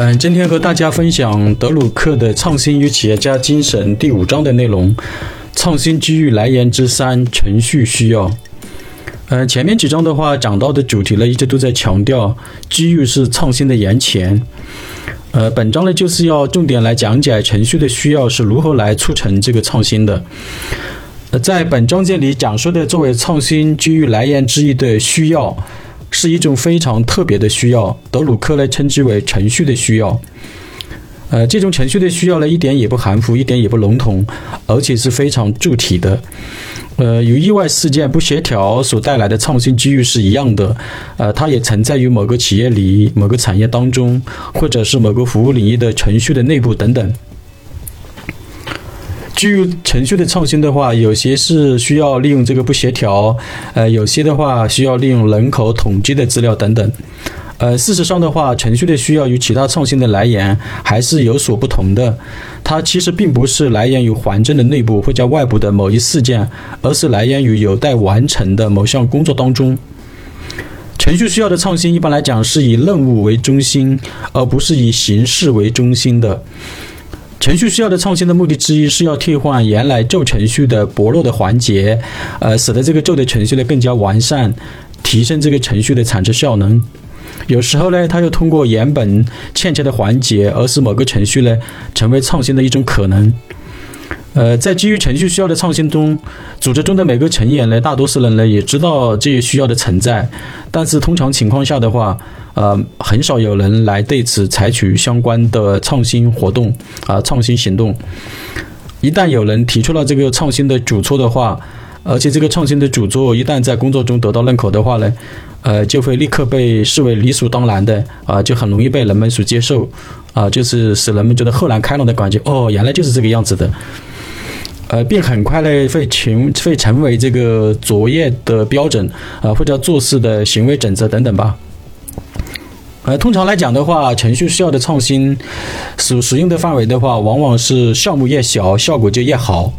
嗯，今天和大家分享德鲁克的《创新与企业家精神》第五章的内容：创新机遇来源之三，程序需要。呃，前面几章的话讲到的主题呢，一直都在强调机遇是创新的源泉。呃，本章呢就是要重点来讲解程序的需要是如何来促成这个创新的。呃，在本章节里讲述的作为创新机遇来源之一的需要。是一种非常特别的需要，德鲁克呢称之为程序的需要。呃，这种程序的需要呢，一点也不含糊，一点也不笼统，而且是非常具体的。呃，与意外事件不协调所带来的创新机遇是一样的。呃，它也存在于某个企业里、某个产业当中，或者是某个服务领域的程序的内部等等。基于程序的创新的话，有些是需要利用这个不协调，呃，有些的话需要利用人口统计的资料等等。呃，事实上的话，程序的需要与其他创新的来源还是有所不同的。它其实并不是来源于环境的内部或者外部的某一事件，而是来源于有待完成的某项工作当中。程序需要的创新，一般来讲是以任务为中心，而不是以形式为中心的。程序需要的创新的目的之一是要替换原来旧程序的薄弱的环节，呃，使得这个旧的程序呢更加完善，提升这个程序的产值效能。有时候呢，它又通过原本欠缺的环节，而使某个程序呢成为创新的一种可能。呃，在基于程序需要的创新中，组织中的每个成员呢，大多数人呢也知道这些需要的存在，但是通常情况下的话。呃，很少有人来对此采取相关的创新活动啊，创新行动。一旦有人提出了这个创新的主措的话，而且这个创新的主作一旦在工作中得到认可的话呢，呃，就会立刻被视为理所当然的啊，就很容易被人们所接受啊，就是使人们觉得豁然开朗的感觉。哦，原来就是这个样子的，呃，并很快呢会成会成为这个作业的标准啊，或者做事的行为准则等等吧。呃，通常来讲的话，程序需要的创新所使用的范围的话，往往是项目越小，效果就越好。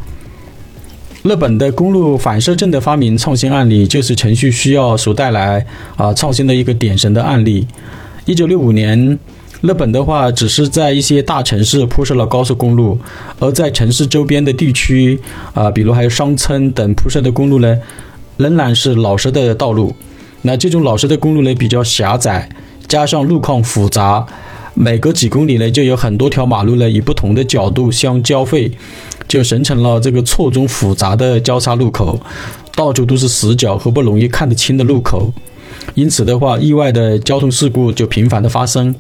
日本的公路反射镜的发明创新案例，就是程序需要所带来啊创新的一个典型的案例。一九六五年，日本的话只是在一些大城市铺设了高速公路，而在城市周边的地区啊，比如还有商村等铺设的公路呢，仍然是老式的道路。那这种老式的公路呢，比较狭窄。加上路况复杂，每隔几公里呢，就有很多条马路呢以不同的角度相交汇，就形成了这个错综复杂的交叉路口，到处都是死角和不容易看得清的路口，因此的话，意外的交通事故就频繁的发生。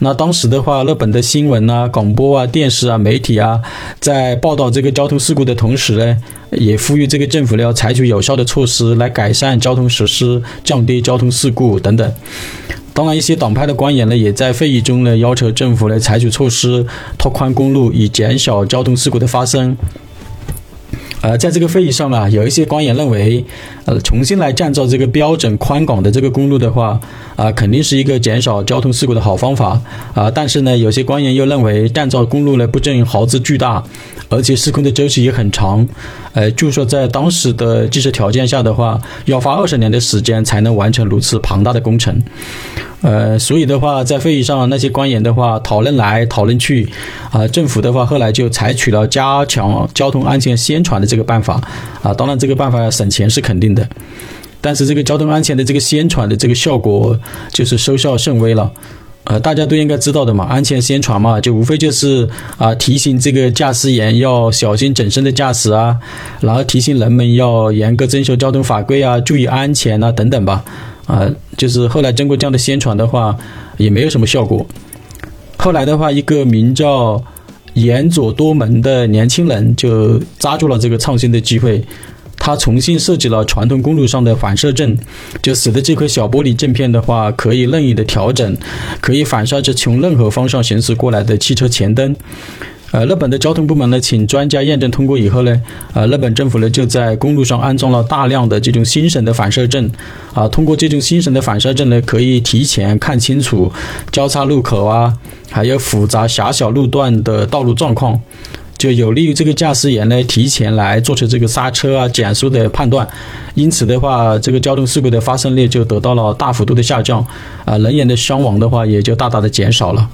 那当时的话，日本的新闻啊、广播啊、电视啊、媒体啊，在报道这个交通事故的同时呢，也呼吁这个政府呢要采取有效的措施来改善交通设施，降低交通事故等等。当然，一些党派的官员呢，也在会议中呢要求政府来采取措施，拓宽公路，以减少交通事故的发生。呃，在这个会议上啊，有一些官员认为，呃，重新来建造这个标准宽广的这个公路的话，啊，肯定是一个减少交通事故的好方法啊。但是呢，有些官员又认为，建造公路呢不仅耗资巨大，而且施工的周期也很长。呃，就说在当时的技术条件下的话，要花二十年的时间才能完成如此庞大的工程。呃，所以的话，在会议上那些官员的话讨论来讨论去，啊，政府的话后来就采取了加强交通安全宣传的这个办法，啊，当然这个办法省钱是肯定的，但是这个交通安全的这个宣传的这个效果就是收效甚微了，呃，大家都应该知道的嘛，安全宣传嘛，就无非就是啊提醒这个驾驶员要小心谨慎的驾驶啊，然后提醒人们要严格遵守交通法规啊，注意安全啊等等吧。啊，就是后来经过这样的宣传的话，也没有什么效果。后来的话，一个名叫岩佐多门的年轻人就抓住了这个创新的机会，他重新设计了传统公路上的反射镜，就使得这块小玻璃镜片的话可以任意的调整，可以反射着从任何方向行驶过来的汽车前灯。呃，日本的交通部门呢，请专家验证通过以后呢，呃，日本政府呢就在公路上安装了大量的这种新型的反射镜，啊，通过这种新型的反射镜呢，可以提前看清楚交叉路口啊，还有复杂狭小路段的道路状况，就有利于这个驾驶员呢提前来做出这个刹车啊、减速的判断，因此的话，这个交通事故的发生率就得到了大幅度的下降，啊，人员的伤亡的话也就大大的减少了。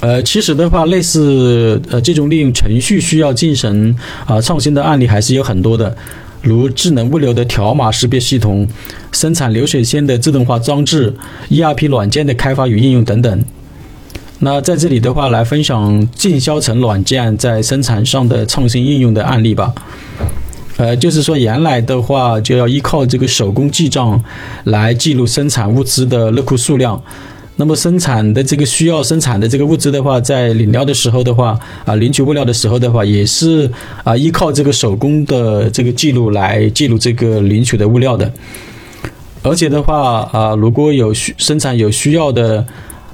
呃，其实的话，类似呃这种利用程序需要进行啊创新的案例还是有很多的，如智能物流的条码识别系统、生产流水线的自动化装置、ERP 软件的开发与应用等等。那在这里的话，来分享进销存软件在生产上的创新应用的案例吧。呃，就是说原来的话就要依靠这个手工记账来记录生产物资的入库数量。那么生产的这个需要生产的这个物资的话，在领料的时候的话，啊，领取物料的时候的话，也是啊，依靠这个手工的这个记录来记录这个领取的物料的。而且的话，啊，如果有需生产有需要的，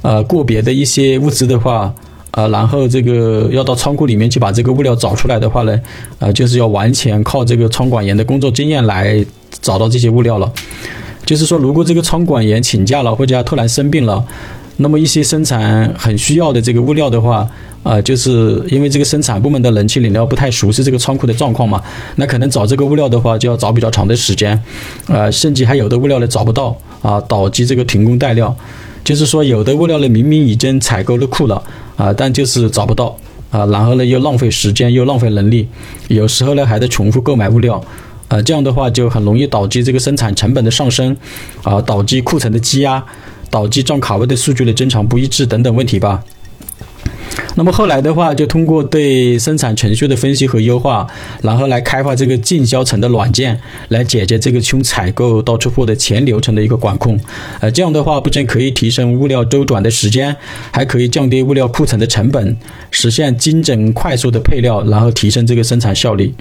呃，个别的一些物资的话，啊，然后这个要到仓库里面去把这个物料找出来的话呢，啊，就是要完全靠这个仓管员的工作经验来找到这些物料了。就是说，如果这个仓管员请假了或者他突然生病了，那么一些生产很需要的这个物料的话，啊，就是因为这个生产部门的人去领料不太熟悉这个仓库的状况嘛，那可能找这个物料的话就要找比较长的时间，啊，甚至还有的物料呢找不到啊，导致这个停工待料。就是说，有的物料呢明明已经采购入库了啊，但就是找不到啊，然后呢又浪费时间又浪费人力，有时候呢还得重复购买物料。呃，这样的话就很容易导致这个生产成本的上升，啊，导致库存的积压，导致账卡位的数据的增长不一致等等问题吧。那么后来的话，就通过对生产程序的分析和优化，然后来开发这个进销存的软件，来解决这个从采购到出货的全流程的一个管控。呃，这样的话不仅可以提升物料周转的时间，还可以降低物料库存的成本，实现精准快速的配料，然后提升这个生产效率。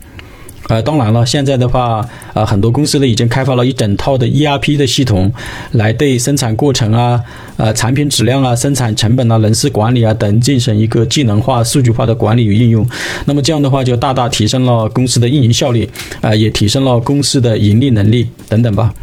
呃，当然了，现在的话，呃，很多公司呢已经开发了一整套的 ERP 的系统，来对生产过程啊、呃，产品质量啊、生产成本啊、人事管理啊等进行一个技能化、数据化的管理与应用。那么这样的话，就大大提升了公司的运营效率，啊，也提升了公司的盈利能力等等吧。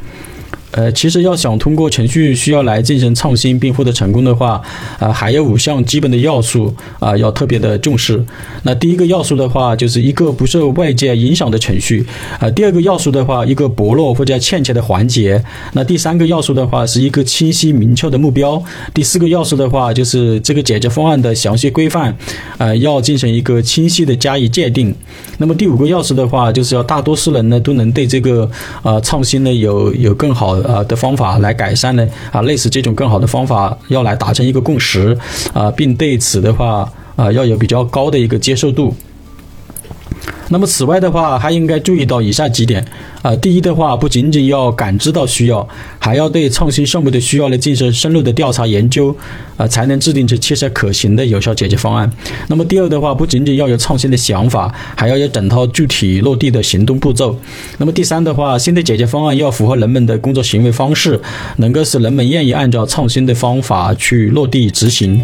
呃，其实要想通过程序需要来进行创新并获得成功的话，啊，还有五项基本的要素啊，要特别的重视。那第一个要素的话，就是一个不受外界影响的程序啊；第二个要素的话，一个薄弱或者欠缺的环节；那第三个要素的话，是一个清晰明确的目标；第四个要素的话，就是这个解决方案的详细规范，呃，要进行一个清晰的加以界定。那么第五个要素的话，就是要大多数人呢都能对这个呃创新呢有有更好。呃的方法来改善呢啊，类似这种更好的方法要来达成一个共识啊，并对此的话啊要有比较高的一个接受度。那么此外的话，还应该注意到以下几点啊。第一的话，不仅仅要感知到需要，还要对创新项目的需要呢进行深入的调查研究啊，才能制定出切实可行的有效解决方案。那么第二的话，不仅仅要有创新的想法，还要有整套具体落地的行动步骤。那么第三的话，新的解决方案要符合人们的工作行为方式，能够使人们愿意按照创新的方法去落地执行。